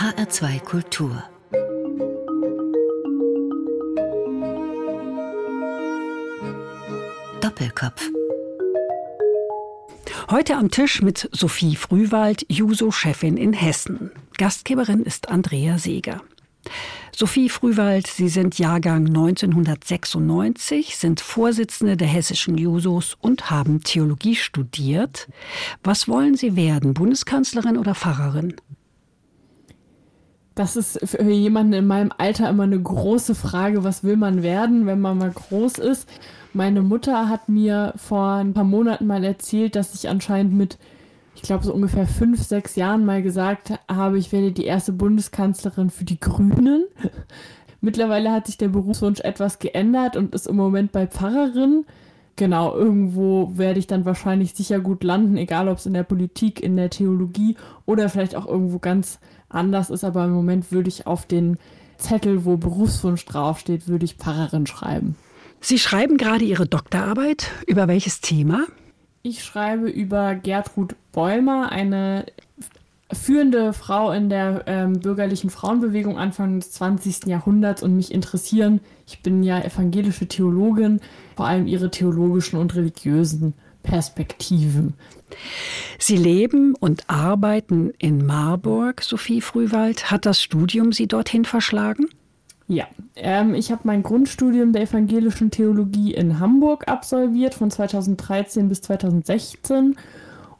HR2 Kultur Doppelkopf Heute am Tisch mit Sophie Frühwald, Juso-Chefin in Hessen. Gastgeberin ist Andrea Seeger. Sophie Frühwald, Sie sind Jahrgang 1996, sind Vorsitzende der hessischen Jusos und haben Theologie studiert. Was wollen Sie werden, Bundeskanzlerin oder Pfarrerin? Das ist für jemanden in meinem Alter immer eine große Frage, was will man werden, wenn man mal groß ist. Meine Mutter hat mir vor ein paar Monaten mal erzählt, dass ich anscheinend mit ich glaube, so ungefähr fünf, sechs Jahren mal gesagt habe, ich werde die erste Bundeskanzlerin für die Grünen. Mittlerweile hat sich der Berufswunsch etwas geändert und ist im Moment bei Pfarrerin. Genau, irgendwo werde ich dann wahrscheinlich sicher gut landen, egal ob es in der Politik, in der Theologie oder vielleicht auch irgendwo ganz anders ist. Aber im Moment würde ich auf den Zettel, wo Berufswunsch draufsteht, würde ich Pfarrerin schreiben. Sie schreiben gerade Ihre Doktorarbeit. Über welches Thema? Ich schreibe über Gertrud Bäumer, eine führende Frau in der ähm, bürgerlichen Frauenbewegung Anfang des 20. Jahrhunderts und mich interessieren, ich bin ja evangelische Theologin, vor allem ihre theologischen und religiösen Perspektiven. Sie leben und arbeiten in Marburg, Sophie Frühwald. Hat das Studium Sie dorthin verschlagen? Ja, ähm, ich habe mein Grundstudium der evangelischen Theologie in Hamburg absolviert von 2013 bis 2016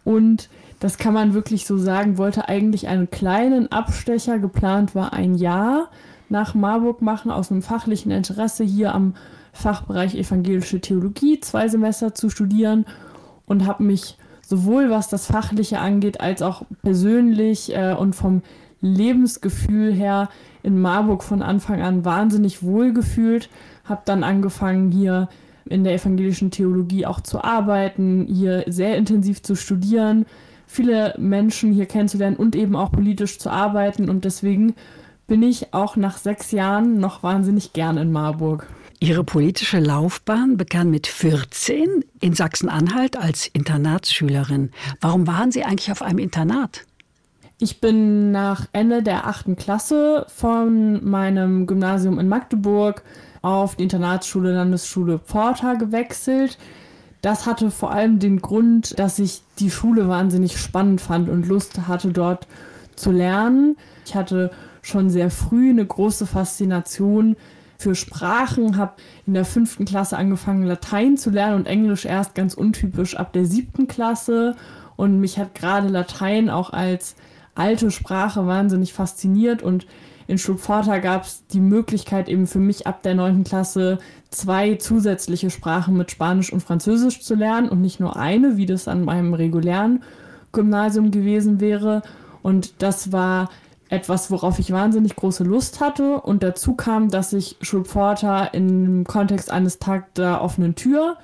und das kann man wirklich so sagen, wollte eigentlich einen kleinen Abstecher, geplant war ein Jahr nach Marburg machen, aus einem fachlichen Interesse hier am Fachbereich evangelische Theologie zwei Semester zu studieren und habe mich sowohl was das Fachliche angeht, als auch persönlich äh, und vom Lebensgefühl her in Marburg von Anfang an wahnsinnig wohl gefühlt, habe dann angefangen hier in der evangelischen Theologie auch zu arbeiten, hier sehr intensiv zu studieren, viele Menschen hier kennenzulernen und eben auch politisch zu arbeiten und deswegen bin ich auch nach sechs Jahren noch wahnsinnig gern in Marburg. Ihre politische Laufbahn begann mit 14 in Sachsen-Anhalt als Internatsschülerin. Warum waren Sie eigentlich auf einem Internat? Ich bin nach Ende der achten Klasse von meinem Gymnasium in Magdeburg auf die Internatsschule Landesschule Porta gewechselt. Das hatte vor allem den Grund, dass ich die Schule wahnsinnig spannend fand und Lust hatte, dort zu lernen. Ich hatte schon sehr früh eine große Faszination für Sprachen, habe in der fünften Klasse angefangen, Latein zu lernen und Englisch erst ganz untypisch ab der siebten Klasse. Und mich hat gerade Latein auch als alte Sprache wahnsinnig fasziniert und in Stuttgart gab es die Möglichkeit eben für mich ab der 9. Klasse zwei zusätzliche Sprachen mit Spanisch und Französisch zu lernen und nicht nur eine, wie das an meinem regulären Gymnasium gewesen wäre. Und das war etwas, worauf ich wahnsinnig große Lust hatte. Und dazu kam, dass ich Schulpforta im Kontext eines Tag der offenen Tür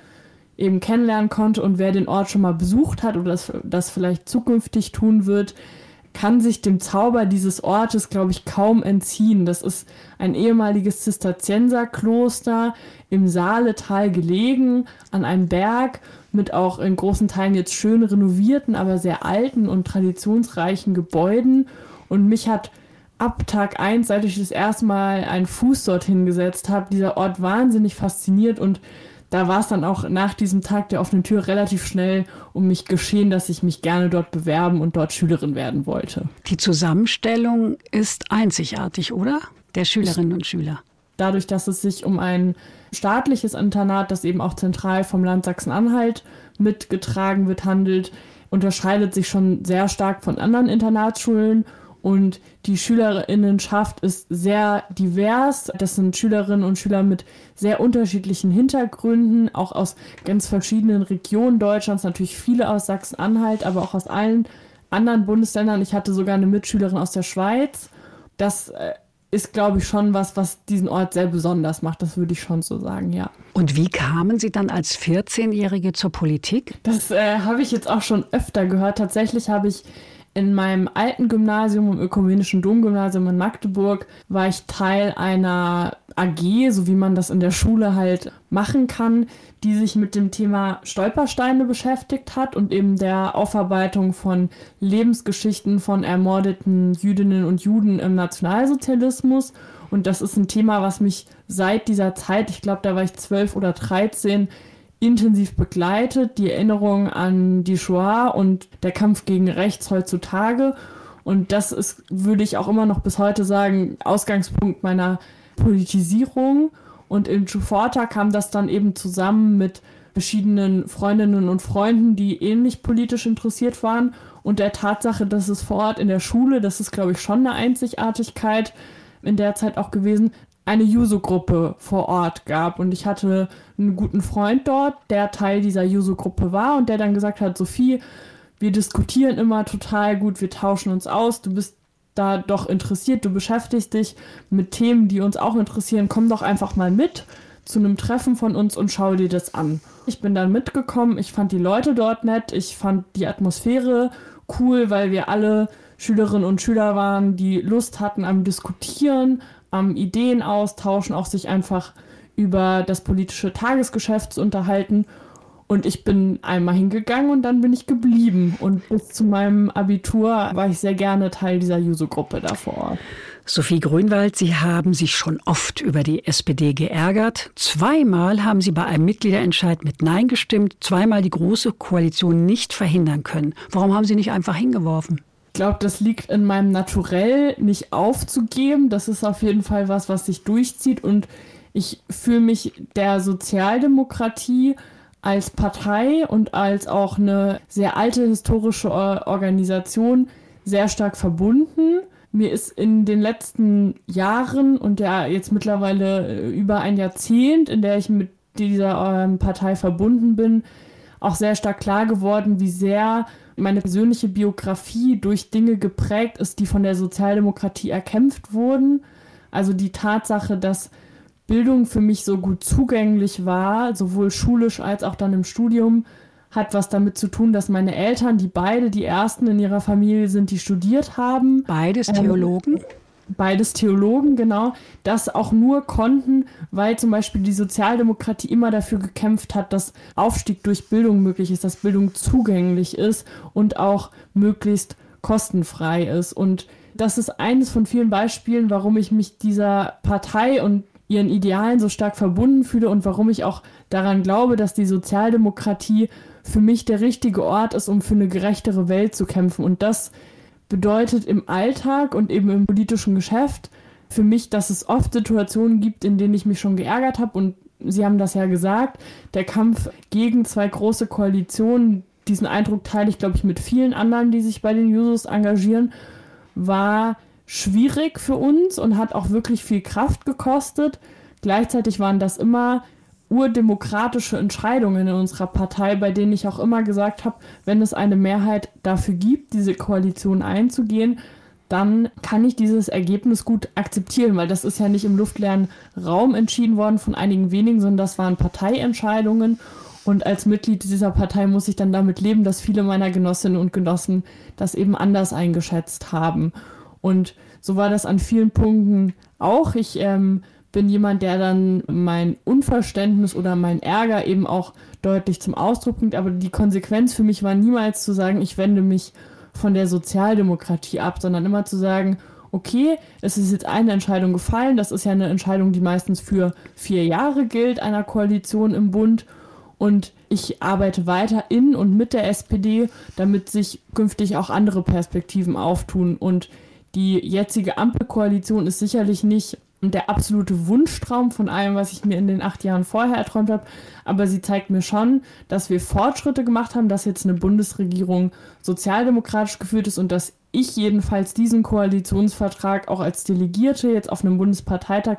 eben kennenlernen konnte. Und wer den Ort schon mal besucht hat oder das, das vielleicht zukünftig tun wird, kann sich dem Zauber dieses Ortes, glaube ich, kaum entziehen. Das ist ein ehemaliges Zisterzienserkloster im Saaletal gelegen, an einem Berg mit auch in großen Teilen jetzt schön renovierten, aber sehr alten und traditionsreichen Gebäuden. Und mich hat ab Tag 1, seit ich das erste Mal einen Fuß dorthin gesetzt habe, dieser Ort wahnsinnig fasziniert und da war es dann auch nach diesem Tag der offenen Tür relativ schnell um mich geschehen, dass ich mich gerne dort bewerben und dort Schülerin werden wollte. Die Zusammenstellung ist einzigartig, oder? Der Schülerinnen und Schüler. Dadurch, dass es sich um ein staatliches Internat, das eben auch zentral vom Land Sachsen-Anhalt mitgetragen wird, handelt, unterscheidet sich schon sehr stark von anderen Internatsschulen und die Schülerinnenschaft ist sehr divers. Das sind Schülerinnen und Schüler mit sehr unterschiedlichen Hintergründen, auch aus ganz verschiedenen Regionen Deutschlands, natürlich viele aus Sachsen-Anhalt, aber auch aus allen anderen Bundesländern. Ich hatte sogar eine Mitschülerin aus der Schweiz. Das äh, ist, glaube ich, schon was, was diesen Ort sehr besonders macht. Das würde ich schon so sagen, ja. Und wie kamen Sie dann als 14-Jährige zur Politik? Das äh, habe ich jetzt auch schon öfter gehört. Tatsächlich habe ich In meinem alten Gymnasium, im Ökumenischen Domgymnasium in Magdeburg, war ich Teil einer AG, so wie man das in der Schule halt machen kann, die sich mit dem Thema Stolpersteine beschäftigt hat und eben der Aufarbeitung von Lebensgeschichten von ermordeten Jüdinnen und Juden im Nationalsozialismus. Und das ist ein Thema, was mich seit dieser Zeit, ich glaube, da war ich zwölf oder dreizehn, intensiv begleitet, die Erinnerung an die Shoah und der Kampf gegen Rechts heutzutage. Und das ist, würde ich auch immer noch bis heute sagen, Ausgangspunkt meiner Politisierung. Und in Chuforta kam das dann eben zusammen mit verschiedenen Freundinnen und Freunden, die ähnlich politisch interessiert waren und der Tatsache, dass es vor Ort in der Schule, das ist glaube ich schon eine Einzigartigkeit in der Zeit auch gewesen, eine Juso-Gruppe vor Ort gab. Und ich hatte einen guten Freund dort, der Teil dieser Juso-Gruppe war und der dann gesagt hat, Sophie, wir diskutieren immer total gut, wir tauschen uns aus, du bist da doch interessiert, du beschäftigst dich mit Themen, die uns auch interessieren, komm doch einfach mal mit zu einem Treffen von uns und schau dir das an. Ich bin dann mitgekommen, ich fand die Leute dort nett, ich fand die Atmosphäre cool, weil wir alle Schülerinnen und Schüler waren, die Lust hatten am Diskutieren, am Ideen austauschen, auch sich einfach über das politische Tagesgeschäft zu unterhalten. Und ich bin einmal hingegangen und dann bin ich geblieben. Und bis zu meinem Abitur war ich sehr gerne Teil dieser Juso-Gruppe da. Sophie Grünwald, Sie haben sich schon oft über die SPD geärgert. Zweimal haben Sie bei einem Mitgliederentscheid mit Nein gestimmt, zweimal die große Koalition nicht verhindern können. Warum haben Sie nicht einfach hingeworfen? Glaube, das liegt in meinem Naturell, nicht aufzugeben. Das ist auf jeden Fall was, was sich durchzieht. Und ich fühle mich der Sozialdemokratie als Partei und als auch eine sehr alte historische Organisation sehr stark verbunden. Mir ist in den letzten Jahren und ja jetzt mittlerweile äh, über ein Jahrzehnt, in der ich mit dieser ähm, Partei verbunden bin, auch sehr stark klar geworden, wie sehr meine persönliche Biografie durch Dinge geprägt ist, die von der Sozialdemokratie erkämpft wurden. Also die Tatsache, dass Bildung für mich so gut zugänglich war, sowohl schulisch als auch dann im Studium, hat was damit zu tun, dass meine Eltern, die beide die ersten in ihrer Familie sind, die studiert haben. Beides ähm, Theologen? Ähm, beides Theologen, genau, das auch nur konnten, weil zum Beispiel die Sozialdemokratie immer dafür gekämpft hat, dass Aufstieg durch Bildung möglich ist, dass Bildung zugänglich ist und auch möglichst kostenfrei ist. Und das ist eines von vielen Beispielen, warum ich mich dieser Partei und ihren Idealen so stark verbunden fühle und warum ich auch daran glaube, dass die Sozialdemokratie für mich der richtige Ort ist, um für eine gerechtere Welt zu kämpfen. Und das bedeutet im Alltag und eben im politischen Geschäft für mich, dass es oft Situationen gibt, in denen ich mich schon geärgert habe und Sie haben das ja gesagt, der Kampf gegen zwei große Koalitionen, diesen Eindruck teile ich, glaube ich, mit vielen anderen, die sich bei den Jusos engagieren, war schwierig für uns und hat auch wirklich viel Kraft gekostet. Gleichzeitig waren das immer urdemokratische Entscheidungen in unserer Partei, bei denen ich auch immer gesagt habe, wenn es eine Mehrheit dafür gibt, diese Koalition einzugehen, dann kann ich dieses Ergebnis gut akzeptieren, weil das ist ja nicht im luftleeren Raum entschieden worden von einigen wenigen, sondern das waren Parteientscheidungen. Und als Mitglied dieser Partei muss ich dann damit leben, dass viele meiner Genossinnen und Genossen das eben anders eingeschätzt haben. Und so war das an vielen Punkten auch. Ich ähm, bin jemand, der dann mein Unverständnis oder mein Ärger eben auch deutlich zum Ausdruck bringt. Aber die Konsequenz für mich war niemals zu sagen, ich wende mich von der Sozialdemokratie ab, sondern immer zu sagen, okay, es ist jetzt eine Entscheidung gefallen. Das ist ja eine Entscheidung, die meistens für vier Jahre gilt, einer Koalition im Bund. Und ich arbeite weiter in und mit der SPD, damit sich künftig auch andere Perspektiven auftun. Und die jetzige Ampelkoalition ist sicherlich nicht der absolute Wunschtraum von allem, was ich mir in den acht Jahren vorher erträumt habe. Aber sie zeigt mir schon, dass wir Fortschritte gemacht haben, dass jetzt eine Bundesregierung sozialdemokratisch geführt ist und dass ich jedenfalls diesen Koalitionsvertrag auch als Delegierte jetzt auf einem Bundesparteitag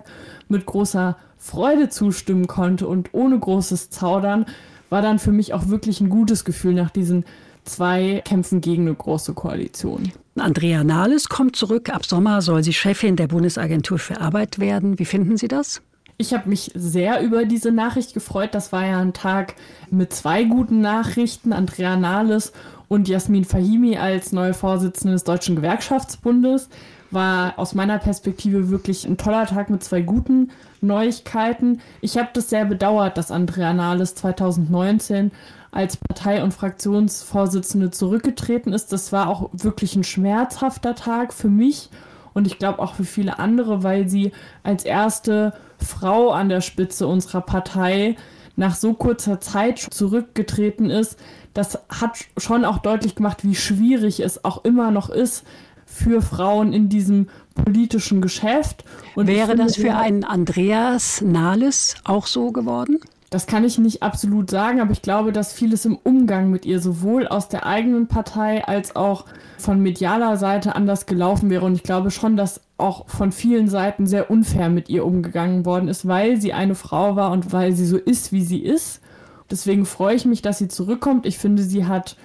mit großer Freude zustimmen konnte und ohne großes Zaudern, war dann für mich auch wirklich ein gutes Gefühl nach diesen zwei Kämpfen gegen eine große Koalition. Andrea Nahles kommt zurück. Ab Sommer soll sie Chefin der Bundesagentur für Arbeit werden. Wie finden Sie das? Ich habe mich sehr über diese Nachricht gefreut. Das war ja ein Tag mit zwei guten Nachrichten. Andrea Nahles und Jasmin Fahimi als neue Vorsitzende des Deutschen Gewerkschaftsbundes war aus meiner Perspektive wirklich ein toller Tag mit zwei guten Neuigkeiten. Ich habe das sehr bedauert, dass Andrea Nahles 2019 als Partei- und Fraktionsvorsitzende zurückgetreten ist. Das war auch wirklich ein schmerzhafter Tag für mich und ich glaube auch für viele andere, weil sie als erste Frau an der Spitze unserer Partei nach so kurzer Zeit zurückgetreten ist. Das hat schon auch deutlich gemacht, wie schwierig es auch immer noch ist für Frauen in diesem politischen Geschäft. Und Wäre finde, das für einen Andreas Nahles auch so geworden? Das kann ich nicht absolut sagen, aber ich glaube, dass vieles im Umgang mit ihr sowohl aus der eigenen Partei als auch von medialer Seite anders gelaufen wäre. Und ich glaube schon, dass auch von vielen Seiten sehr unfair mit ihr umgegangen worden ist, weil sie eine Frau war und weil sie so ist, wie sie ist. Deswegen freue ich mich, dass sie zurückkommt. Ich finde, sie hat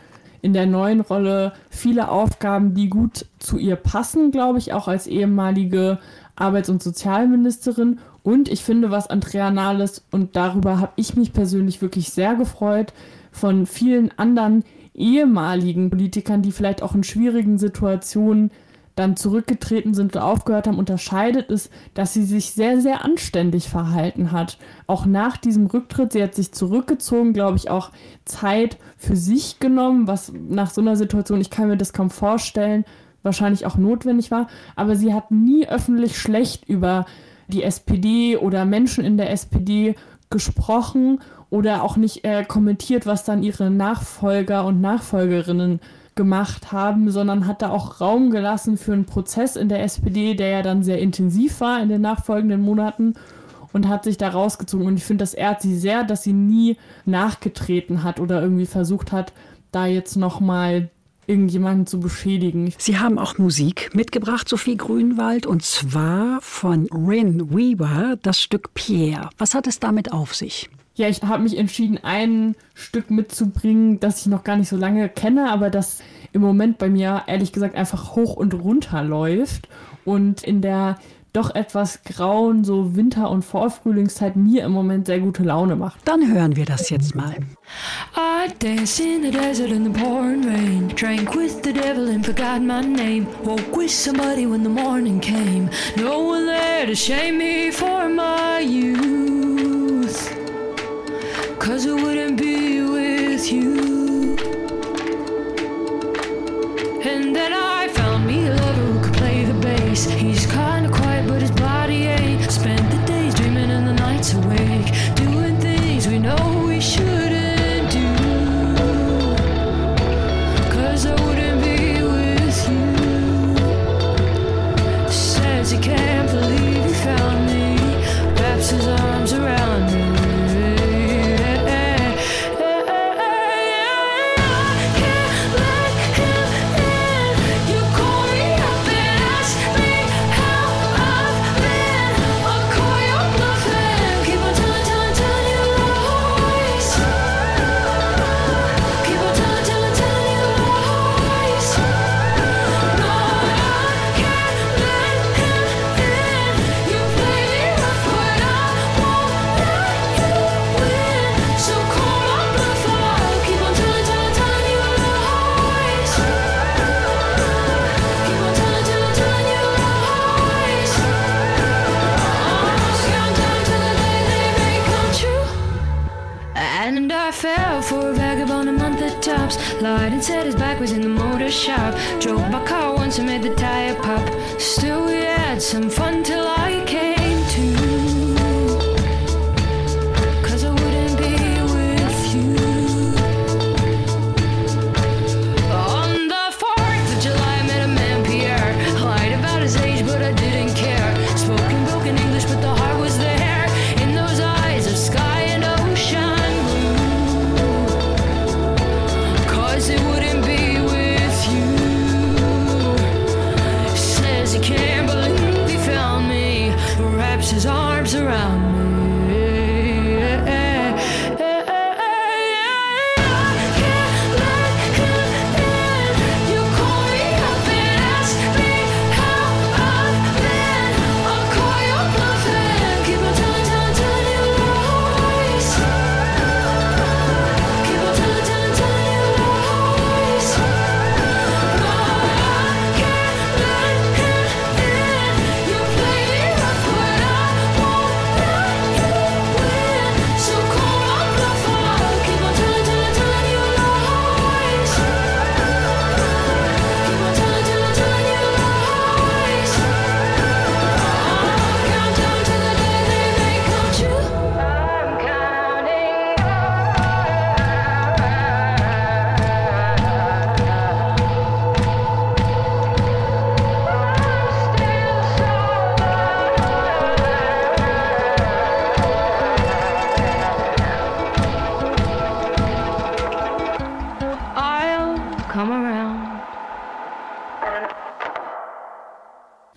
in der neuen Rolle viele Aufgaben, die gut zu ihr passen, glaube ich, auch als ehemalige Arbeits- und Sozialministerin. Und ich finde, was Andrea Nahles, und darüber habe ich mich persönlich wirklich sehr gefreut, von vielen anderen ehemaligen Politikern, die vielleicht auch in schwierigen Situationen dann zurückgetreten sind und aufgehört haben, unterscheidet es, dass sie sich sehr, sehr anständig verhalten hat. Auch nach diesem Rücktritt, sie hat sich zurückgezogen, glaube ich, auch Zeit für sich genommen, was nach so einer Situation, ich kann mir das kaum vorstellen, wahrscheinlich auch notwendig war. Aber sie hat nie öffentlich schlecht über die SPD oder Menschen in der SPD gesprochen oder auch nicht äh, kommentiert, was dann ihre Nachfolger und Nachfolgerinnen gemacht haben, sondern hat da auch Raum gelassen für einen Prozess in der SPD, der ja dann sehr intensiv war in den nachfolgenden Monaten und hat sich da rausgezogen. Und ich finde, das ehrt sie sehr, dass sie nie nachgetreten hat oder irgendwie versucht hat, da jetzt nochmal irgendjemanden zu beschädigen. Sie haben auch Musik mitgebracht, Sophie Grünwald, und zwar von Rin Weaver, das Stück Pierre. Was hat es damit auf sich? Ja, ich habe mich entschieden, ein Stück mitzubringen, das ich noch gar nicht so lange kenne, aber das im Moment bei mir ehrlich gesagt einfach hoch und runter läuft und in der doch etwas grauen, so Winter- und Vorfrühlingszeit mir im Moment sehr gute Laune macht. Dann hören wir das jetzt mal. I danced in the desert in the pouring rain. Drank with the devil and forgot my name. Woke with somebody when the morning came. No one there to shame me for my youth. Cause I wouldn't be with you. And then I found me a lover who could play the bass. He's and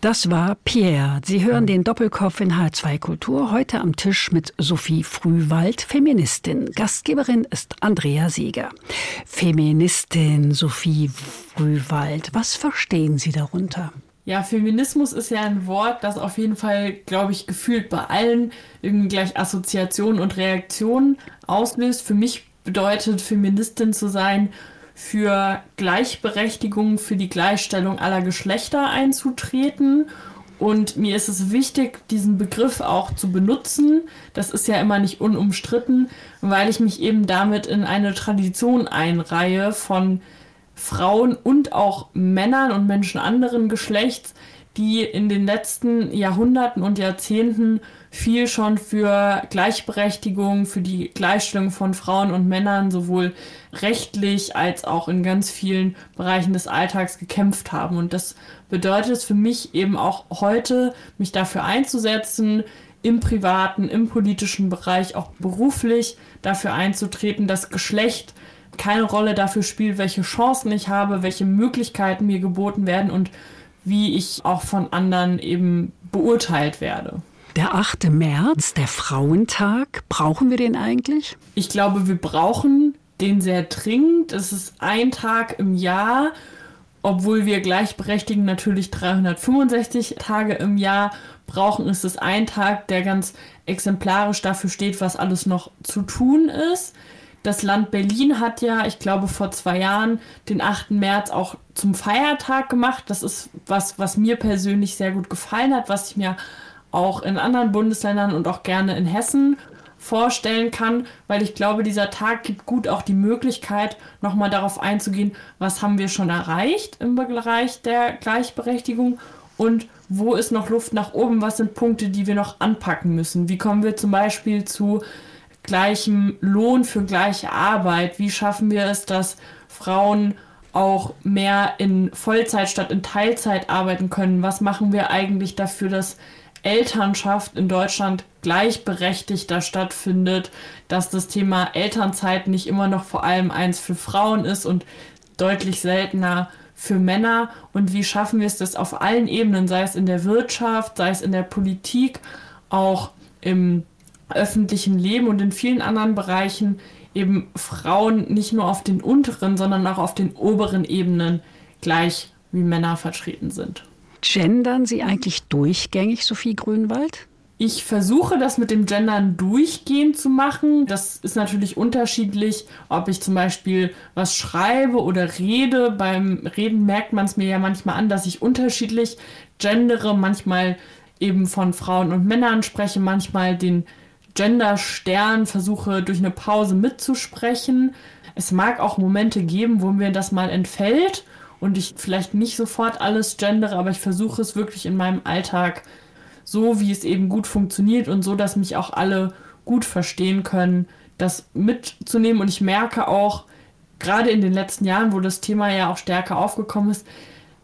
Das war Pierre. Sie hören den Doppelkopf in H2 Kultur. Heute am Tisch mit Sophie Frühwald, Feministin. Gastgeberin ist Andrea Seeger. Feministin Sophie Frühwald, was verstehen Sie darunter? Ja, Feminismus ist ja ein Wort, das auf jeden Fall, glaube ich, gefühlt bei allen irgendwie gleich Assoziationen und Reaktionen auslöst. Für mich bedeutet Feministin zu sein, für Gleichberechtigung, für die Gleichstellung aller Geschlechter einzutreten. Und mir ist es wichtig, diesen Begriff auch zu benutzen. Das ist ja immer nicht unumstritten, weil ich mich eben damit in eine Tradition einreihe von Frauen und auch Männern und Menschen anderen Geschlechts, die in den letzten Jahrhunderten und Jahrzehnten viel schon für Gleichberechtigung, für die Gleichstellung von Frauen und Männern sowohl rechtlich als auch in ganz vielen Bereichen des Alltags gekämpft haben. Und das bedeutet es für mich eben auch heute, mich dafür einzusetzen, im privaten, im politischen Bereich, auch beruflich dafür einzutreten, dass Geschlecht keine Rolle dafür spielt, welche Chancen ich habe, welche Möglichkeiten mir geboten werden und wie ich auch von anderen eben beurteilt werde. Der 8. März, der Frauentag, brauchen wir den eigentlich? Ich glaube, wir brauchen den sehr dringend. Es ist ein Tag im Jahr, obwohl wir gleichberechtigen natürlich 365 Tage im Jahr brauchen, ist es ein Tag, der ganz exemplarisch dafür steht, was alles noch zu tun ist. Das Land Berlin hat ja, ich glaube, vor zwei Jahren den 8. März auch zum Feiertag gemacht. Das ist was, was mir persönlich sehr gut gefallen hat, was ich mir auch in anderen Bundesländern und auch gerne in Hessen vorstellen kann, weil ich glaube, dieser Tag gibt gut auch die Möglichkeit, nochmal darauf einzugehen, was haben wir schon erreicht im Bereich der Gleichberechtigung und wo ist noch Luft nach oben, was sind Punkte, die wir noch anpacken müssen. Wie kommen wir zum Beispiel zu gleichem Lohn für gleiche Arbeit? Wie schaffen wir es, dass Frauen auch mehr in Vollzeit statt in Teilzeit arbeiten können? Was machen wir eigentlich dafür, dass Elternschaft in Deutschland gleichberechtigter stattfindet, dass das Thema Elternzeit nicht immer noch vor allem eins für Frauen ist und deutlich seltener für Männer und wie schaffen wir es, das auf allen Ebenen, sei es in der Wirtschaft, sei es in der Politik, auch im öffentlichen Leben und in vielen anderen Bereichen eben Frauen nicht nur auf den unteren, sondern auch auf den oberen Ebenen gleich wie Männer vertreten sind. Gendern Sie eigentlich durchgängig, Sophie Grünwald? Ich versuche das mit dem Gendern durchgehend zu machen. Das ist natürlich unterschiedlich, ob ich zum Beispiel was schreibe oder rede. Beim Reden merkt man es mir ja manchmal an, dass ich unterschiedlich gendere, manchmal eben von Frauen und Männern spreche, manchmal den Genderstern versuche durch eine Pause mitzusprechen. Es mag auch Momente geben, wo mir das mal entfällt und ich vielleicht nicht sofort alles gendere, aber ich versuche es wirklich in meinem Alltag so, wie es eben gut funktioniert und so, dass mich auch alle gut verstehen können, das mitzunehmen. Und ich merke auch, gerade in den letzten Jahren, wo das Thema ja auch stärker aufgekommen ist,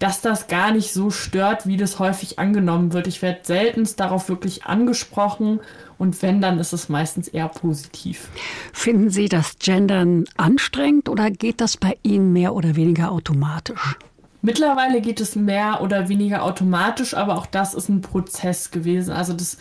dass das gar nicht so stört, wie das häufig angenommen wird. Ich werde seltenst darauf wirklich angesprochen und wenn, dann ist es meistens eher positiv. Finden Sie das Gendern anstrengend oder geht das bei Ihnen mehr oder weniger automatisch? Mittlerweile geht es mehr oder weniger automatisch, aber auch das ist ein Prozess gewesen. Also das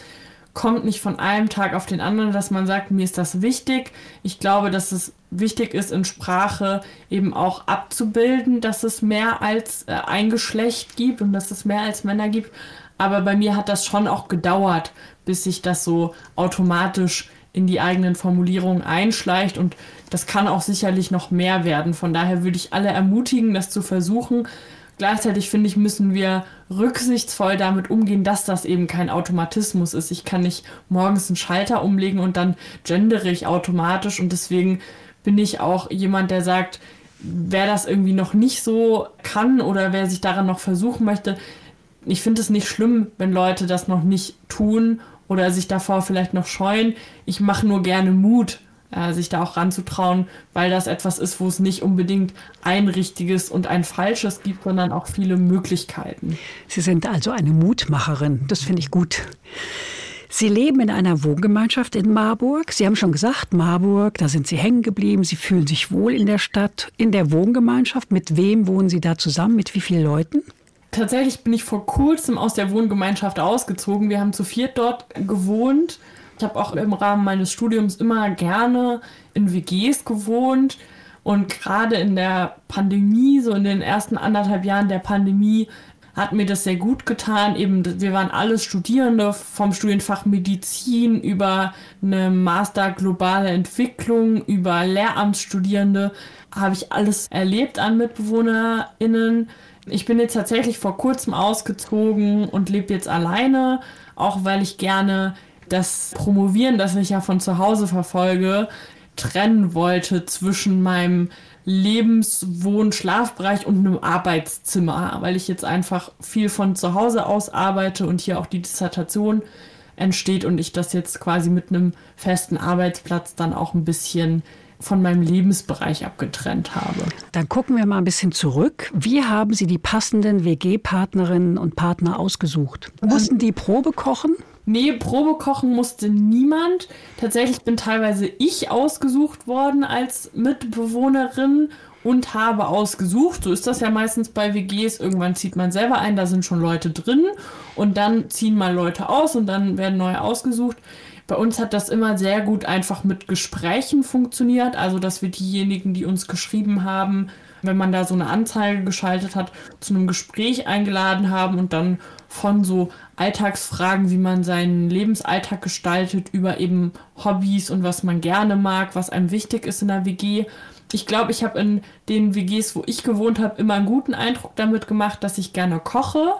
kommt nicht von einem Tag auf den anderen, dass man sagt, mir ist das wichtig. Ich glaube, dass es wichtig ist, in Sprache eben auch abzubilden, dass es mehr als äh, ein Geschlecht gibt und dass es mehr als Männer gibt. Aber bei mir hat das schon auch gedauert, bis sich das so automatisch in die eigenen Formulierungen einschleicht und das kann auch sicherlich noch mehr werden. Von daher würde ich alle ermutigen, das zu versuchen. Gleichzeitig finde ich, müssen wir rücksichtsvoll damit umgehen, dass das eben kein Automatismus ist. Ich kann nicht morgens einen Schalter umlegen und dann gendere ich automatisch und deswegen bin ich auch jemand, der sagt, wer das irgendwie noch nicht so kann oder wer sich daran noch versuchen möchte, ich finde es nicht schlimm, wenn Leute das noch nicht tun oder sich davor vielleicht noch scheuen. Ich mache nur gerne Mut, äh, sich da auch ranzutrauen, weil das etwas ist, wo es nicht unbedingt ein richtiges und ein falsches gibt, sondern auch viele Möglichkeiten. Sie sind also eine Mutmacherin. Das finde ich gut. Sie leben in einer Wohngemeinschaft in Marburg. Sie haben schon gesagt, Marburg, da sind Sie hängen geblieben. Sie fühlen sich wohl in der Stadt, in der Wohngemeinschaft. Mit wem wohnen Sie da zusammen? Mit wie vielen Leuten? Tatsächlich bin ich vor kurzem aus der Wohngemeinschaft ausgezogen. Wir haben zu viert dort gewohnt. Ich habe auch im Rahmen meines Studiums immer gerne in WGs gewohnt. Und gerade in der Pandemie, so in den ersten anderthalb Jahren der Pandemie, hat mir das sehr gut getan. Eben, wir waren alle Studierende vom Studienfach Medizin über eine Master globale Entwicklung, über Lehramtsstudierende, habe ich alles erlebt an MitbewohnerInnen. Ich bin jetzt tatsächlich vor kurzem ausgezogen und lebe jetzt alleine, auch weil ich gerne das Promovieren, das ich ja von zu Hause verfolge, trennen wollte zwischen meinem Lebens-, Wohn-, Schlafbereich und einem Arbeitszimmer, weil ich jetzt einfach viel von zu Hause aus arbeite und hier auch die Dissertation entsteht und ich das jetzt quasi mit einem festen Arbeitsplatz dann auch ein bisschen von meinem Lebensbereich abgetrennt habe. Dann gucken wir mal ein bisschen zurück. Wie haben Sie die passenden WG-Partnerinnen und Partner ausgesucht? Mussten die Probe kochen? Nee, Probe kochen musste niemand. Tatsächlich bin teilweise ich ausgesucht worden als Mitbewohnerin und habe ausgesucht. So ist das ja meistens bei WGs. Irgendwann zieht man selber ein, da sind schon Leute drin und dann ziehen mal Leute aus und dann werden neue ausgesucht. Bei uns hat das immer sehr gut einfach mit Gesprächen funktioniert. Also, dass wir diejenigen, die uns geschrieben haben, wenn man da so eine Anzeige geschaltet hat, zu einem Gespräch eingeladen haben und dann von so Alltagsfragen, wie man seinen Lebensalltag gestaltet, über eben Hobbys und was man gerne mag, was einem wichtig ist in der WG. Ich glaube, ich habe in den WGs, wo ich gewohnt habe, immer einen guten Eindruck damit gemacht, dass ich gerne koche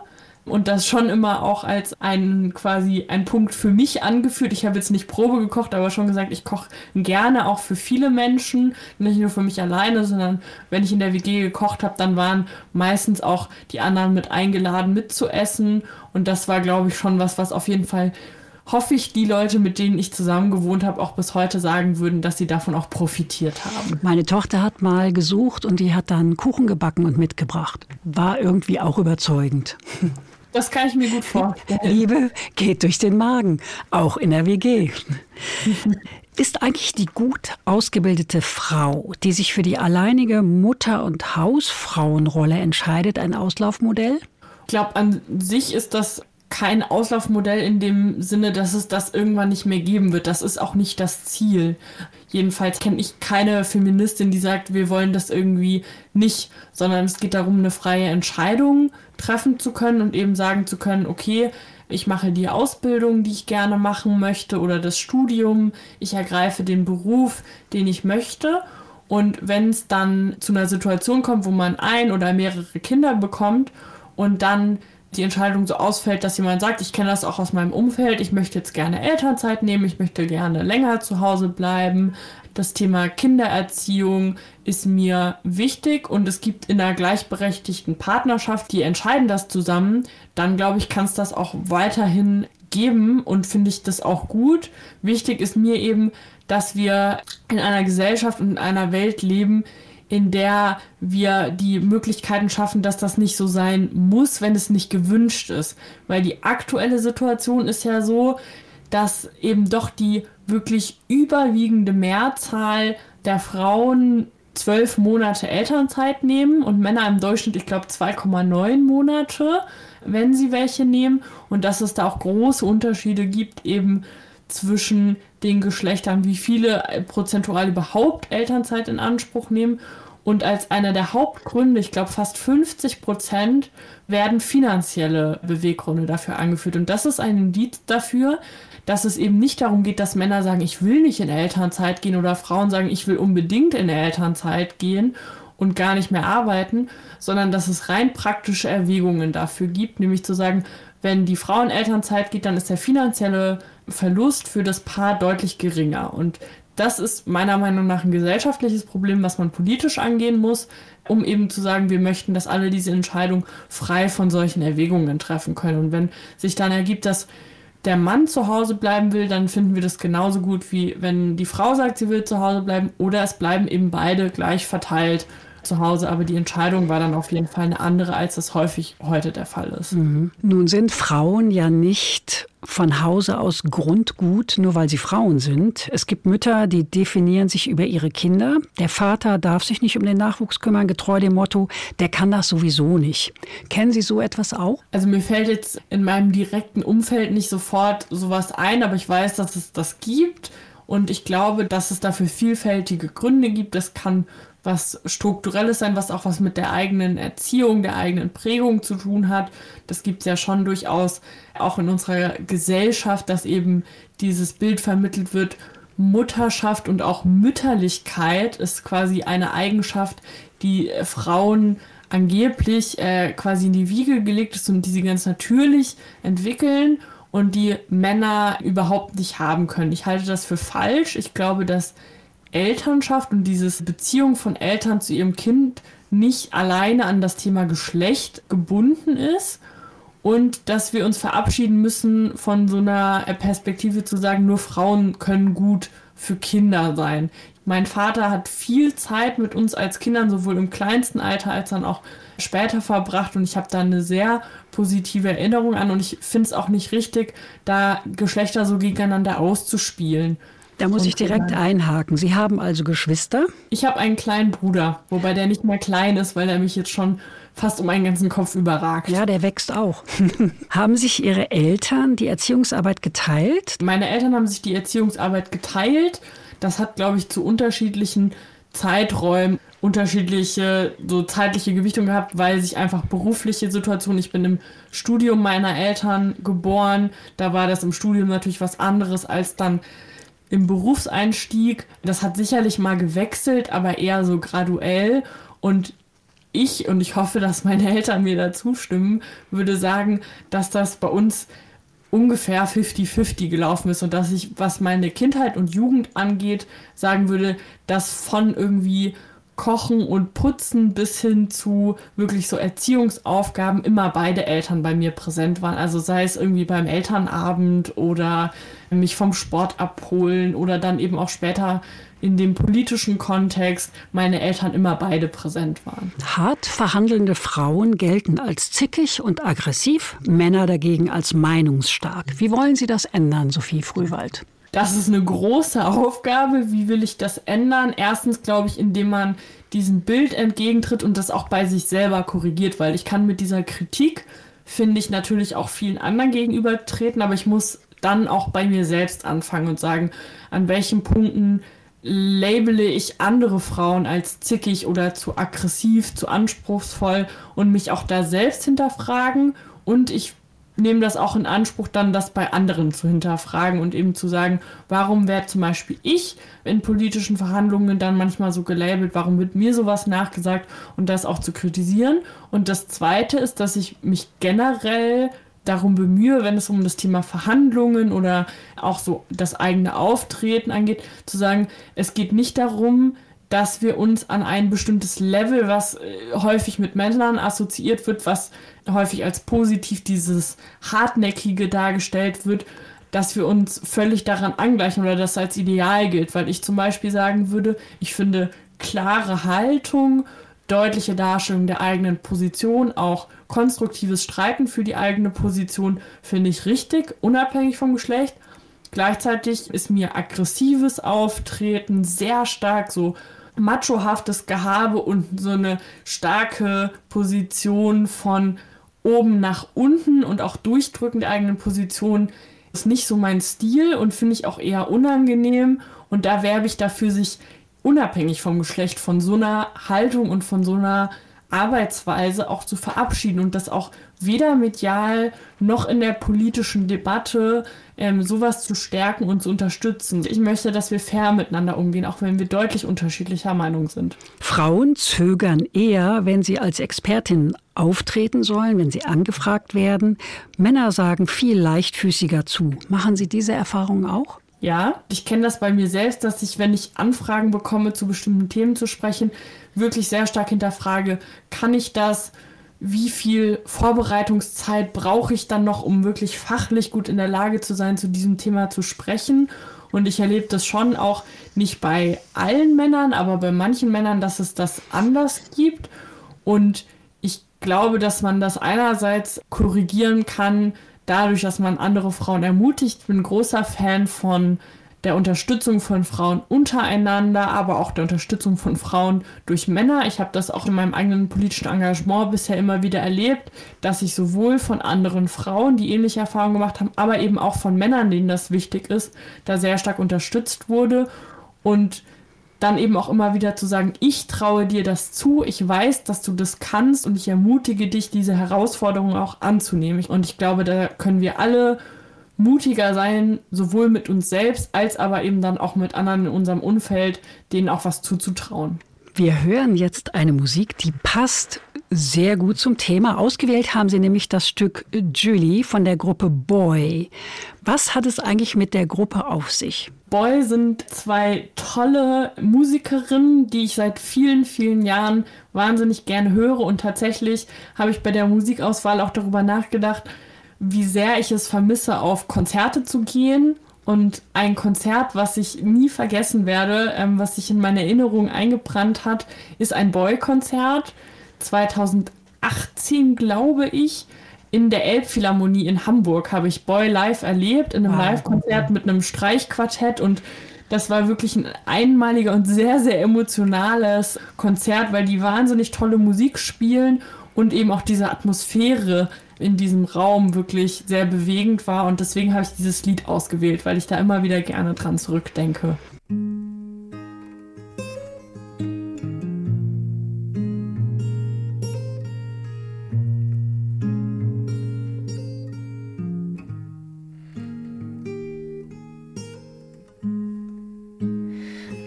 und das schon immer auch als ein quasi ein Punkt für mich angeführt. Ich habe jetzt nicht Probe gekocht, aber schon gesagt, ich koche gerne auch für viele Menschen, nicht nur für mich alleine, sondern wenn ich in der WG gekocht habe, dann waren meistens auch die anderen mit eingeladen mitzuessen und das war glaube ich schon was, was auf jeden Fall hoffe ich, die Leute, mit denen ich zusammen gewohnt habe, auch bis heute sagen würden, dass sie davon auch profitiert haben. Meine Tochter hat mal gesucht und die hat dann Kuchen gebacken und mitgebracht. War irgendwie auch überzeugend. Das kann ich mir gut vorstellen. Liebe geht durch den Magen, auch in der WG. Ist eigentlich die gut ausgebildete Frau, die sich für die alleinige Mutter- und Hausfrauenrolle entscheidet, ein Auslaufmodell? Ich glaube, an sich ist das kein Auslaufmodell in dem Sinne, dass es das irgendwann nicht mehr geben wird. Das ist auch nicht das Ziel. Jedenfalls kenne ich keine Feministin, die sagt, wir wollen das irgendwie nicht, sondern es geht darum, eine freie Entscheidung treffen zu können und eben sagen zu können, okay, ich mache die Ausbildung, die ich gerne machen möchte oder das Studium, ich ergreife den Beruf, den ich möchte. Und wenn es dann zu einer Situation kommt, wo man ein oder mehrere Kinder bekommt und dann die Entscheidung so ausfällt, dass jemand sagt, ich kenne das auch aus meinem Umfeld, ich möchte jetzt gerne Elternzeit nehmen, ich möchte gerne länger zu Hause bleiben. Das Thema Kindererziehung ist mir wichtig und es gibt in einer gleichberechtigten Partnerschaft, die entscheiden das zusammen, dann glaube ich, kann es das auch weiterhin geben und finde ich das auch gut. Wichtig ist mir eben, dass wir in einer Gesellschaft und in einer Welt leben, in der wir die Möglichkeiten schaffen, dass das nicht so sein muss, wenn es nicht gewünscht ist. Weil die aktuelle Situation ist ja so, dass eben doch die wirklich überwiegende Mehrzahl der Frauen zwölf Monate Elternzeit nehmen und Männer im Durchschnitt, ich glaube, 2,9 Monate, wenn sie welche nehmen. Und dass es da auch große Unterschiede gibt, eben zwischen den Geschlechtern, wie viele prozentual überhaupt Elternzeit in Anspruch nehmen. Und als einer der Hauptgründe, ich glaube fast 50 Prozent, werden finanzielle Beweggründe dafür angeführt. Und das ist ein Indiz dafür, dass es eben nicht darum geht, dass Männer sagen, ich will nicht in Elternzeit gehen oder Frauen sagen, ich will unbedingt in Elternzeit gehen und gar nicht mehr arbeiten, sondern dass es rein praktische Erwägungen dafür gibt, nämlich zu sagen, wenn die Frau in Elternzeit geht, dann ist der finanzielle Verlust für das Paar deutlich geringer. Und das ist meiner Meinung nach ein gesellschaftliches Problem, was man politisch angehen muss, um eben zu sagen, wir möchten, dass alle diese Entscheidung frei von solchen Erwägungen treffen können. Und wenn sich dann ergibt, dass der Mann zu Hause bleiben will, dann finden wir das genauso gut, wie wenn die Frau sagt, sie will zu Hause bleiben, oder es bleiben eben beide gleich verteilt zu Hause, aber die Entscheidung war dann auf jeden Fall eine andere, als das häufig heute der Fall ist. Mhm. Nun sind Frauen ja nicht von Hause aus Grundgut, nur weil sie Frauen sind. Es gibt Mütter, die definieren sich über ihre Kinder. Der Vater darf sich nicht um den Nachwuchs kümmern, getreu dem Motto, der kann das sowieso nicht. Kennen Sie so etwas auch? Also mir fällt jetzt in meinem direkten Umfeld nicht sofort sowas ein, aber ich weiß, dass es das gibt. Und ich glaube, dass es dafür vielfältige Gründe gibt. Das kann was Strukturelles sein, was auch was mit der eigenen Erziehung, der eigenen Prägung zu tun hat. Das gibt es ja schon durchaus auch in unserer Gesellschaft, dass eben dieses Bild vermittelt wird. Mutterschaft und auch Mütterlichkeit ist quasi eine Eigenschaft, die Frauen angeblich äh, quasi in die Wiege gelegt ist und die sie ganz natürlich entwickeln und die Männer überhaupt nicht haben können. Ich halte das für falsch. Ich glaube, dass Elternschaft und diese Beziehung von Eltern zu ihrem Kind nicht alleine an das Thema Geschlecht gebunden ist und dass wir uns verabschieden müssen von so einer Perspektive zu sagen, nur Frauen können gut für Kinder sein. Mein Vater hat viel Zeit mit uns als Kindern, sowohl im kleinsten Alter als dann auch später verbracht und ich habe da eine sehr positive Erinnerung an und ich finde es auch nicht richtig, da Geschlechter so gegeneinander auszuspielen. Da muss ich direkt einhaken. Sie haben also Geschwister? Ich habe einen kleinen Bruder, wobei der nicht mehr klein ist, weil er mich jetzt schon fast um einen ganzen Kopf überragt. Ja, der wächst auch. haben sich Ihre Eltern die Erziehungsarbeit geteilt? Meine Eltern haben sich die Erziehungsarbeit geteilt. Das hat, glaube ich, zu unterschiedlichen Zeiträumen unterschiedliche so zeitliche Gewichtung gehabt, weil sich einfach berufliche Situationen, ich bin im Studium meiner Eltern geboren, da war das im Studium natürlich was anderes als dann im Berufseinstieg. Das hat sicherlich mal gewechselt, aber eher so graduell. Und ich, und ich hoffe, dass meine Eltern mir da zustimmen, würde sagen, dass das bei uns ungefähr 50-50 gelaufen ist und dass ich, was meine Kindheit und Jugend angeht, sagen würde, dass von irgendwie Kochen und Putzen bis hin zu wirklich so Erziehungsaufgaben immer beide Eltern bei mir präsent waren. Also sei es irgendwie beim Elternabend oder mich vom Sport abholen oder dann eben auch später in dem politischen Kontext meine Eltern immer beide präsent waren. Hart verhandelnde Frauen gelten als zickig und aggressiv, Männer dagegen als meinungsstark. Wie wollen Sie das ändern, Sophie Frühwald? Das ist eine große Aufgabe. Wie will ich das ändern? Erstens glaube ich, indem man diesem Bild entgegentritt und das auch bei sich selber korrigiert, weil ich kann mit dieser Kritik, finde ich, natürlich auch vielen anderen gegenübertreten, aber ich muss dann auch bei mir selbst anfangen und sagen, an welchen Punkten labele ich andere Frauen als zickig oder zu aggressiv, zu anspruchsvoll und mich auch da selbst hinterfragen und ich nehme das auch in Anspruch, dann das bei anderen zu hinterfragen und eben zu sagen, warum werde zum Beispiel ich in politischen Verhandlungen dann manchmal so gelabelt, warum wird mir sowas nachgesagt und das auch zu kritisieren. Und das Zweite ist, dass ich mich generell darum bemühe, wenn es um das Thema Verhandlungen oder auch so das eigene Auftreten angeht, zu sagen, es geht nicht darum, dass wir uns an ein bestimmtes Level, was äh, häufig mit Männern assoziiert wird, was häufig als positiv dieses hartnäckige dargestellt wird, dass wir uns völlig daran angleichen oder das als Ideal gilt, weil ich zum Beispiel sagen würde, ich finde klare Haltung, deutliche Darstellung der eigenen Position, auch konstruktives Streiten für die eigene Position finde ich richtig, unabhängig vom Geschlecht. Gleichzeitig ist mir aggressives Auftreten sehr stark so machohaftes Gehabe und so eine starke Position von oben nach unten und auch Durchdrücken der eigenen Position ist nicht so mein Stil und finde ich auch eher unangenehm. Und da werbe ich dafür, sich unabhängig vom Geschlecht von so einer Haltung und von so einer Arbeitsweise auch zu verabschieden und das auch weder medial noch in der politischen Debatte ähm, sowas zu stärken und zu unterstützen. Ich möchte, dass wir fair miteinander umgehen, auch wenn wir deutlich unterschiedlicher Meinung sind. Frauen zögern eher, wenn sie als Expertin auftreten sollen, wenn sie angefragt werden. Männer sagen viel leichtfüßiger zu. Machen Sie diese Erfahrung auch? Ja, ich kenne das bei mir selbst, dass ich, wenn ich Anfragen bekomme, zu bestimmten Themen zu sprechen, wirklich sehr stark hinterfrage, kann ich das? Wie viel Vorbereitungszeit brauche ich dann noch, um wirklich fachlich gut in der Lage zu sein, zu diesem Thema zu sprechen? Und ich erlebe das schon auch nicht bei allen Männern, aber bei manchen Männern, dass es das anders gibt. Und ich glaube, dass man das einerseits korrigieren kann, dadurch, dass man andere Frauen ermutigt. Ich bin großer Fan von der Unterstützung von Frauen untereinander, aber auch der Unterstützung von Frauen durch Männer. Ich habe das auch in meinem eigenen politischen Engagement bisher immer wieder erlebt, dass ich sowohl von anderen Frauen, die ähnliche Erfahrungen gemacht haben, aber eben auch von Männern, denen das wichtig ist, da sehr stark unterstützt wurde und dann eben auch immer wieder zu sagen, ich traue dir das zu, ich weiß, dass du das kannst und ich ermutige dich, diese Herausforderung auch anzunehmen. Und ich glaube, da können wir alle mutiger sein, sowohl mit uns selbst als aber eben dann auch mit anderen in unserem Umfeld, denen auch was zuzutrauen. Wir hören jetzt eine Musik, die passt sehr gut zum Thema. Ausgewählt haben Sie nämlich das Stück Julie von der Gruppe Boy. Was hat es eigentlich mit der Gruppe auf sich? Boy sind zwei tolle Musikerinnen, die ich seit vielen, vielen Jahren wahnsinnig gerne höre. Und tatsächlich habe ich bei der Musikauswahl auch darüber nachgedacht, wie sehr ich es vermisse, auf Konzerte zu gehen. Und ein Konzert, was ich nie vergessen werde, ähm, was sich in meine Erinnerung eingebrannt hat, ist ein Boy-Konzert 2018, glaube ich, in der Elbphilharmonie in Hamburg habe ich Boy live erlebt, in einem wow. Live-Konzert mit einem Streichquartett und das war wirklich ein einmaliger und sehr, sehr emotionales Konzert, weil die wahnsinnig tolle Musik spielen und eben auch diese Atmosphäre in diesem Raum wirklich sehr bewegend war und deswegen habe ich dieses Lied ausgewählt, weil ich da immer wieder gerne dran zurückdenke.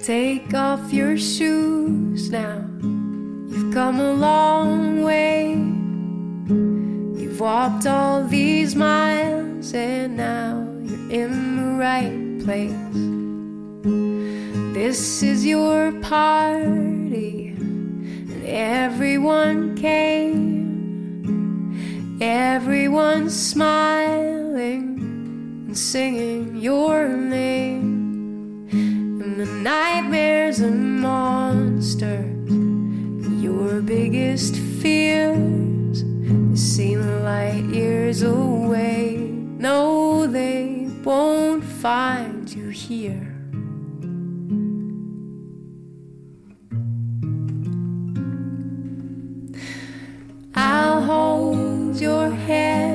Take off your shoes now. You've come a long way. Walked all these miles, and now you're in the right place. This is your party, and everyone came. Everyone's smiling and singing your name And the nightmares and monsters, your biggest seem light years away. No, they won't find you here. I'll hold your head,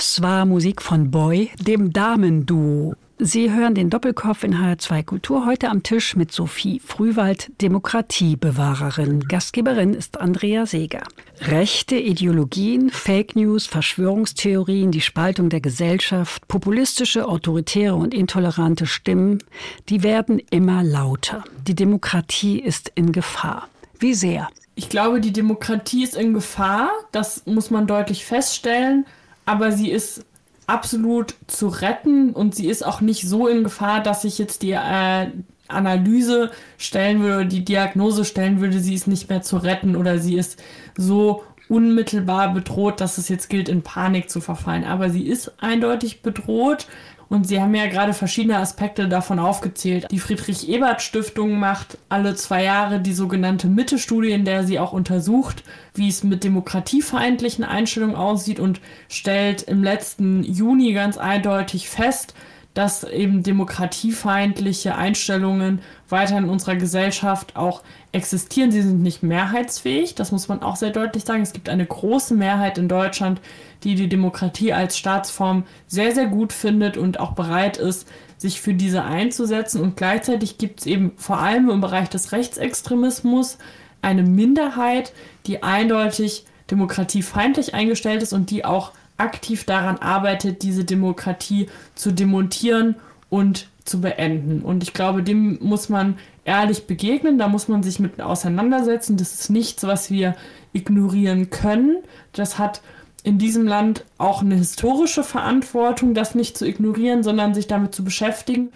Das war Musik von Boy, dem Damenduo. Sie hören den Doppelkopf in HR2 Kultur heute am Tisch mit Sophie Frühwald, Demokratiebewahrerin. Gastgeberin ist Andrea Seeger. Rechte Ideologien, Fake News, Verschwörungstheorien, die Spaltung der Gesellschaft, populistische, autoritäre und intolerante Stimmen, die werden immer lauter. Die Demokratie ist in Gefahr. Wie sehr? Ich glaube, die Demokratie ist in Gefahr. Das muss man deutlich feststellen. Aber sie ist absolut zu retten und sie ist auch nicht so in Gefahr, dass ich jetzt die äh, Analyse stellen würde, die Diagnose stellen würde, sie ist nicht mehr zu retten oder sie ist so unmittelbar bedroht, dass es jetzt gilt, in Panik zu verfallen. Aber sie ist eindeutig bedroht und Sie haben ja gerade verschiedene Aspekte davon aufgezählt. Die Friedrich-Ebert-Stiftung macht alle zwei Jahre die sogenannte Mitte-Studie, in der sie auch untersucht, wie es mit demokratiefeindlichen Einstellungen aussieht und stellt im letzten Juni ganz eindeutig fest, dass eben demokratiefeindliche Einstellungen weiter in unserer Gesellschaft auch existieren. Sie sind nicht mehrheitsfähig, das muss man auch sehr deutlich sagen. Es gibt eine große Mehrheit in Deutschland, die die Demokratie als Staatsform sehr, sehr gut findet und auch bereit ist, sich für diese einzusetzen. Und gleichzeitig gibt es eben vor allem im Bereich des Rechtsextremismus eine Minderheit, die eindeutig demokratiefeindlich eingestellt ist und die auch aktiv daran arbeitet, diese Demokratie zu demontieren und zu beenden. Und ich glaube, dem muss man ehrlich begegnen, da muss man sich mit auseinandersetzen. Das ist nichts, was wir ignorieren können. Das hat in diesem Land auch eine historische Verantwortung, das nicht zu ignorieren, sondern sich damit zu beschäftigen.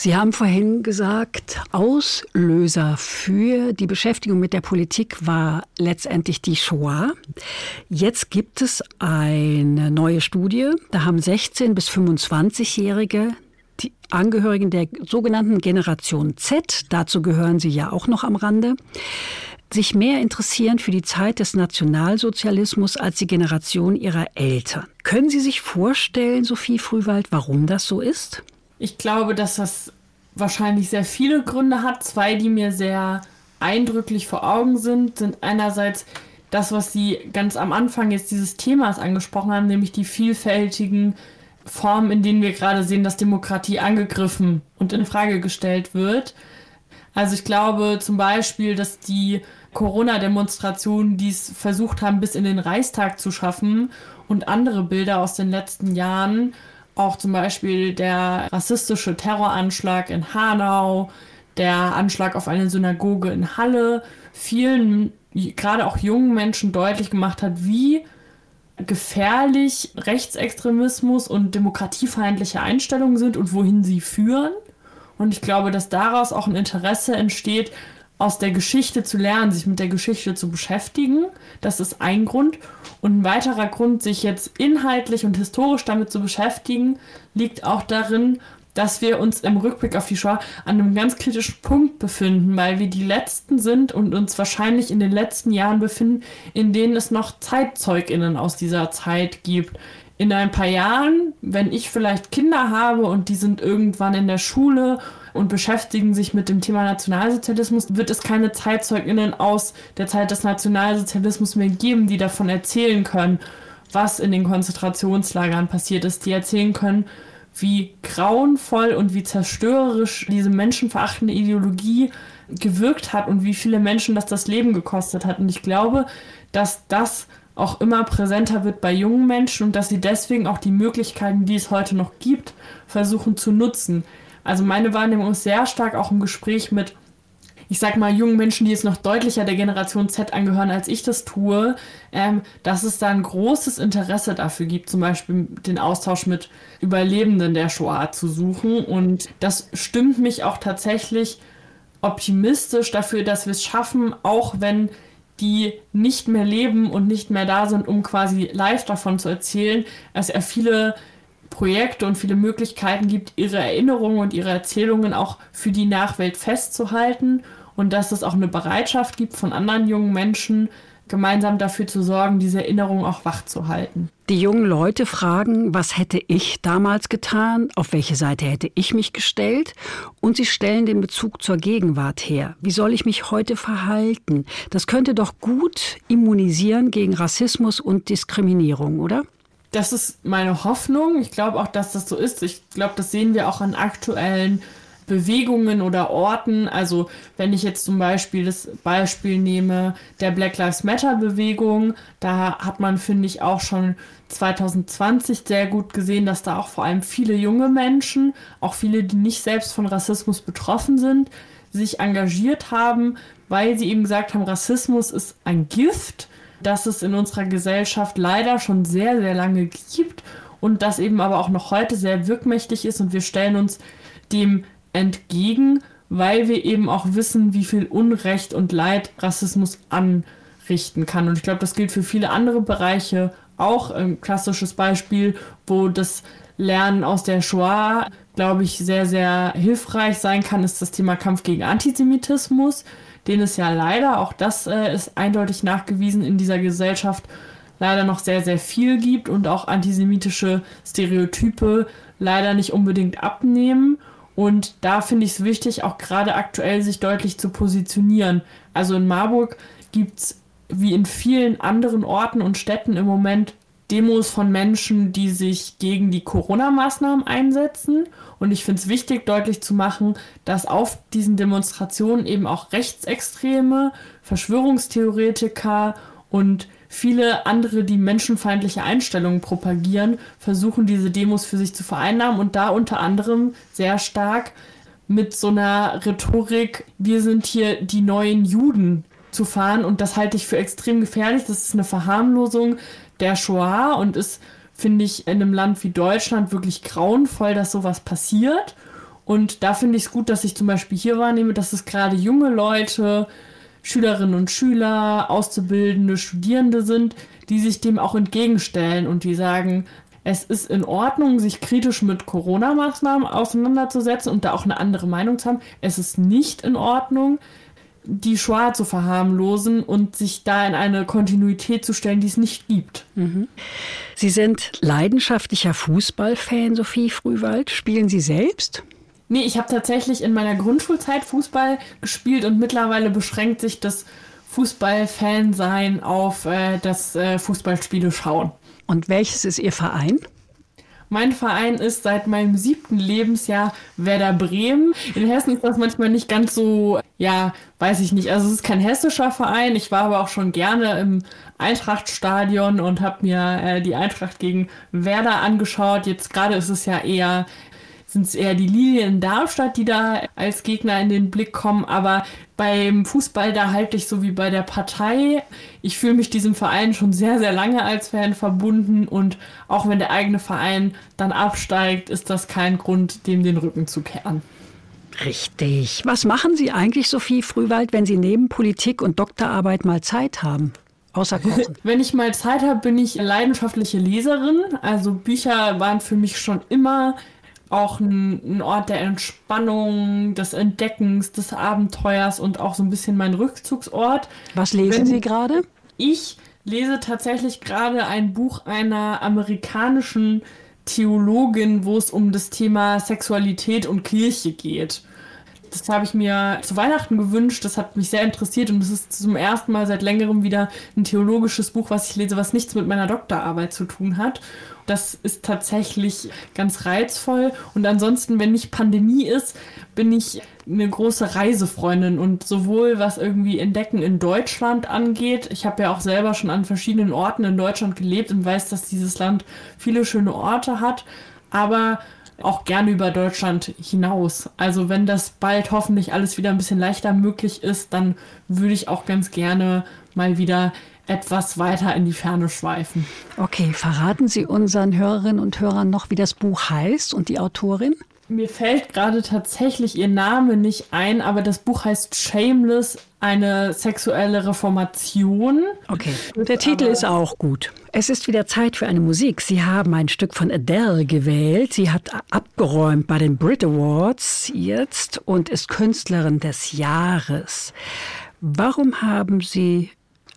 Sie haben vorhin gesagt, Auslöser für die Beschäftigung mit der Politik war letztendlich die Shoah. Jetzt gibt es eine neue Studie. Da haben 16 bis 25-Jährige die Angehörigen der sogenannten Generation Z, dazu gehören Sie ja auch noch am Rande, sich mehr interessieren für die Zeit des Nationalsozialismus als die Generation ihrer Eltern. Können Sie sich vorstellen, Sophie Frühwald, warum das so ist? Ich glaube, dass das wahrscheinlich sehr viele Gründe hat. Zwei, die mir sehr eindrücklich vor Augen sind, sind einerseits das, was Sie ganz am Anfang jetzt dieses Themas angesprochen haben, nämlich die vielfältigen Formen, in denen wir gerade sehen, dass Demokratie angegriffen und in Frage gestellt wird. Also ich glaube zum Beispiel, dass die Corona-Demonstrationen, die es versucht haben, bis in den Reichstag zu schaffen und andere Bilder aus den letzten Jahren auch zum Beispiel der rassistische Terroranschlag in Hanau, der Anschlag auf eine Synagoge in Halle, vielen, gerade auch jungen Menschen deutlich gemacht hat, wie gefährlich Rechtsextremismus und demokratiefeindliche Einstellungen sind und wohin sie führen. Und ich glaube, dass daraus auch ein Interesse entsteht, aus der Geschichte zu lernen, sich mit der Geschichte zu beschäftigen. Das ist ein Grund. Und ein weiterer Grund, sich jetzt inhaltlich und historisch damit zu beschäftigen, liegt auch darin, dass wir uns im Rückblick auf die Shoah an einem ganz kritischen Punkt befinden, weil wir die Letzten sind und uns wahrscheinlich in den letzten Jahren befinden, in denen es noch ZeitzeugInnen aus dieser Zeit gibt. In ein paar Jahren, wenn ich vielleicht Kinder habe und die sind irgendwann in der Schule und beschäftigen sich mit dem Thema Nationalsozialismus, wird es keine ZeitzeugInnen aus der Zeit des Nationalsozialismus mehr geben, die davon erzählen können, was in den Konzentrationslagern passiert ist, die erzählen können, wie grauenvoll und wie zerstörerisch diese menschenverachtende Ideologie gewirkt hat und wie viele Menschen das das Leben gekostet hat. Und ich glaube, dass das auch immer präsenter wird bei jungen Menschen und dass sie deswegen auch die Möglichkeiten, die es heute noch gibt, versuchen zu nutzen. Also meine Wahrnehmung ist sehr stark auch im Gespräch mit, ich sag mal, jungen Menschen, die jetzt noch deutlicher der Generation Z angehören, als ich das tue, ähm, dass es da ein großes Interesse dafür gibt, zum Beispiel den Austausch mit Überlebenden der Shoah zu suchen. Und das stimmt mich auch tatsächlich optimistisch dafür, dass wir es schaffen, auch wenn die nicht mehr leben und nicht mehr da sind, um quasi live davon zu erzählen, dass er viele Projekte und viele Möglichkeiten gibt, ihre Erinnerungen und ihre Erzählungen auch für die Nachwelt festzuhalten und dass es auch eine Bereitschaft gibt von anderen jungen Menschen, gemeinsam dafür zu sorgen, diese Erinnerung auch wachzuhalten. Die jungen Leute fragen, was hätte ich damals getan, auf welche Seite hätte ich mich gestellt und sie stellen den Bezug zur Gegenwart her. Wie soll ich mich heute verhalten? Das könnte doch gut immunisieren gegen Rassismus und Diskriminierung, oder? Das ist meine Hoffnung. Ich glaube auch, dass das so ist. Ich glaube, das sehen wir auch an aktuellen Bewegungen oder Orten. Also wenn ich jetzt zum Beispiel das Beispiel nehme der Black Lives Matter Bewegung, da hat man, finde ich, auch schon 2020 sehr gut gesehen, dass da auch vor allem viele junge Menschen, auch viele, die nicht selbst von Rassismus betroffen sind, sich engagiert haben, weil sie eben gesagt haben, Rassismus ist ein Gift, das es in unserer Gesellschaft leider schon sehr, sehr lange gibt und das eben aber auch noch heute sehr wirkmächtig ist und wir stellen uns dem entgegen, weil wir eben auch wissen, wie viel Unrecht und Leid Rassismus anrichten kann. Und ich glaube, das gilt für viele andere Bereiche auch. Ein klassisches Beispiel, wo das Lernen aus der Shoah, glaube ich, sehr, sehr hilfreich sein kann, ist das Thema Kampf gegen Antisemitismus, den es ja leider, auch das äh, ist eindeutig nachgewiesen, in dieser Gesellschaft leider noch sehr, sehr viel gibt und auch antisemitische Stereotype leider nicht unbedingt abnehmen. Und da finde ich es wichtig, auch gerade aktuell sich deutlich zu positionieren. Also in Marburg gibt es wie in vielen anderen Orten und Städten im Moment Demos von Menschen, die sich gegen die Corona-Maßnahmen einsetzen. Und ich finde es wichtig, deutlich zu machen, dass auf diesen Demonstrationen eben auch Rechtsextreme, Verschwörungstheoretiker und viele andere, die menschenfeindliche Einstellungen propagieren, versuchen diese Demos für sich zu vereinnahmen und da unter anderem sehr stark mit so einer Rhetorik, wir sind hier die neuen Juden zu fahren und das halte ich für extrem gefährlich. Das ist eine Verharmlosung der Shoah und ist, finde ich, in einem Land wie Deutschland wirklich grauenvoll, dass sowas passiert. Und da finde ich es gut, dass ich zum Beispiel hier wahrnehme, dass es gerade junge Leute Schülerinnen und Schüler, Auszubildende, Studierende sind, die sich dem auch entgegenstellen und die sagen, es ist in Ordnung, sich kritisch mit Corona-Maßnahmen auseinanderzusetzen und da auch eine andere Meinung zu haben. Es ist nicht in Ordnung, die Shoah zu verharmlosen und sich da in eine Kontinuität zu stellen, die es nicht gibt. Mhm. Sie sind leidenschaftlicher Fußballfan, Sophie Frühwald. Spielen Sie selbst? Nee, ich habe tatsächlich in meiner Grundschulzeit Fußball gespielt und mittlerweile beschränkt sich das Fußballfan-Sein auf äh, das äh, Fußballspiele schauen. Und welches ist Ihr Verein? Mein Verein ist seit meinem siebten Lebensjahr Werder Bremen. In Hessen ist das manchmal nicht ganz so, ja, weiß ich nicht. Also es ist kein hessischer Verein. Ich war aber auch schon gerne im Eintrachtstadion und habe mir äh, die Eintracht gegen Werder angeschaut. Jetzt gerade ist es ja eher sind es eher die Lilien in Darmstadt, die da als Gegner in den Blick kommen. Aber beim Fußball, da halte ich so wie bei der Partei. Ich fühle mich diesem Verein schon sehr, sehr lange als Fan verbunden. Und auch wenn der eigene Verein dann absteigt, ist das kein Grund, dem den Rücken zu kehren. Richtig. Was machen Sie eigentlich, Sophie Frühwald, wenn Sie neben Politik und Doktorarbeit mal Zeit haben? Außer Kochen. Wenn ich mal Zeit habe, bin ich leidenschaftliche Leserin. Also Bücher waren für mich schon immer auch ein, ein, Ort der Entspannung, des Entdeckens, des Abenteuers und auch so ein bisschen mein Rückzugsort. Was lesen Wenn Sie gerade? Ich lese tatsächlich gerade ein Buch einer amerikanischen Theologin, wo es um das Thema Sexualität und Kirche geht. Das habe ich mir zu Weihnachten gewünscht. Das hat mich sehr interessiert und es ist zum ersten Mal seit längerem wieder ein theologisches Buch, was ich lese, was nichts mit meiner Doktorarbeit zu tun hat. Das ist tatsächlich ganz reizvoll. Und ansonsten, wenn nicht Pandemie ist, bin ich eine große Reisefreundin und sowohl was irgendwie Entdecken in Deutschland angeht. Ich habe ja auch selber schon an verschiedenen Orten in Deutschland gelebt und weiß, dass dieses Land viele schöne Orte hat. Aber auch gerne über Deutschland hinaus. Also wenn das bald hoffentlich alles wieder ein bisschen leichter möglich ist, dann würde ich auch ganz gerne mal wieder etwas weiter in die Ferne schweifen. Okay, verraten Sie unseren Hörerinnen und Hörern noch, wie das Buch heißt und die Autorin? Mir fällt gerade tatsächlich ihr Name nicht ein, aber das Buch heißt Shameless, eine sexuelle Reformation. Okay, der Titel ist auch gut. Es ist wieder Zeit für eine Musik. Sie haben ein Stück von Adele gewählt. Sie hat abgeräumt bei den Brit Awards jetzt und ist Künstlerin des Jahres. Warum haben Sie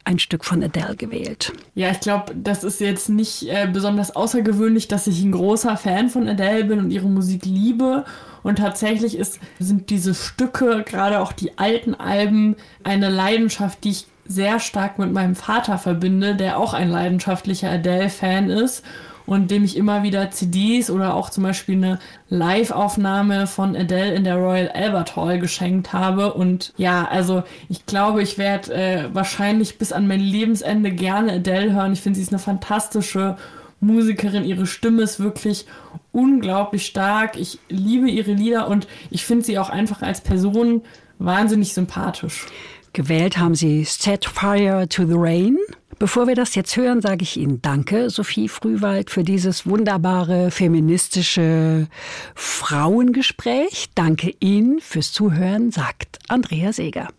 ein Stück von Adele gewählt. Ja, ich glaube, das ist jetzt nicht äh, besonders außergewöhnlich, dass ich ein großer Fan von Adele bin und ihre Musik liebe. Und tatsächlich ist, sind diese Stücke, gerade auch die alten Alben, eine Leidenschaft, die ich sehr stark mit meinem Vater verbinde, der auch ein leidenschaftlicher Adele-Fan ist und dem ich immer wieder CDs oder auch zum Beispiel eine Live-Aufnahme von Adele in der Royal Albert Hall geschenkt habe. Und ja, also ich glaube, ich werde äh, wahrscheinlich bis an mein Lebensende gerne Adele hören. Ich finde, sie ist eine fantastische Musikerin. Ihre Stimme ist wirklich unglaublich stark. Ich liebe ihre Lieder und ich finde sie auch einfach als Person wahnsinnig sympathisch. Gewählt haben Sie Set Fire to the Rain. Bevor wir das jetzt hören, sage ich Ihnen Danke, Sophie Frühwald, für dieses wunderbare feministische Frauengespräch. Danke Ihnen fürs Zuhören, sagt Andrea Seeger.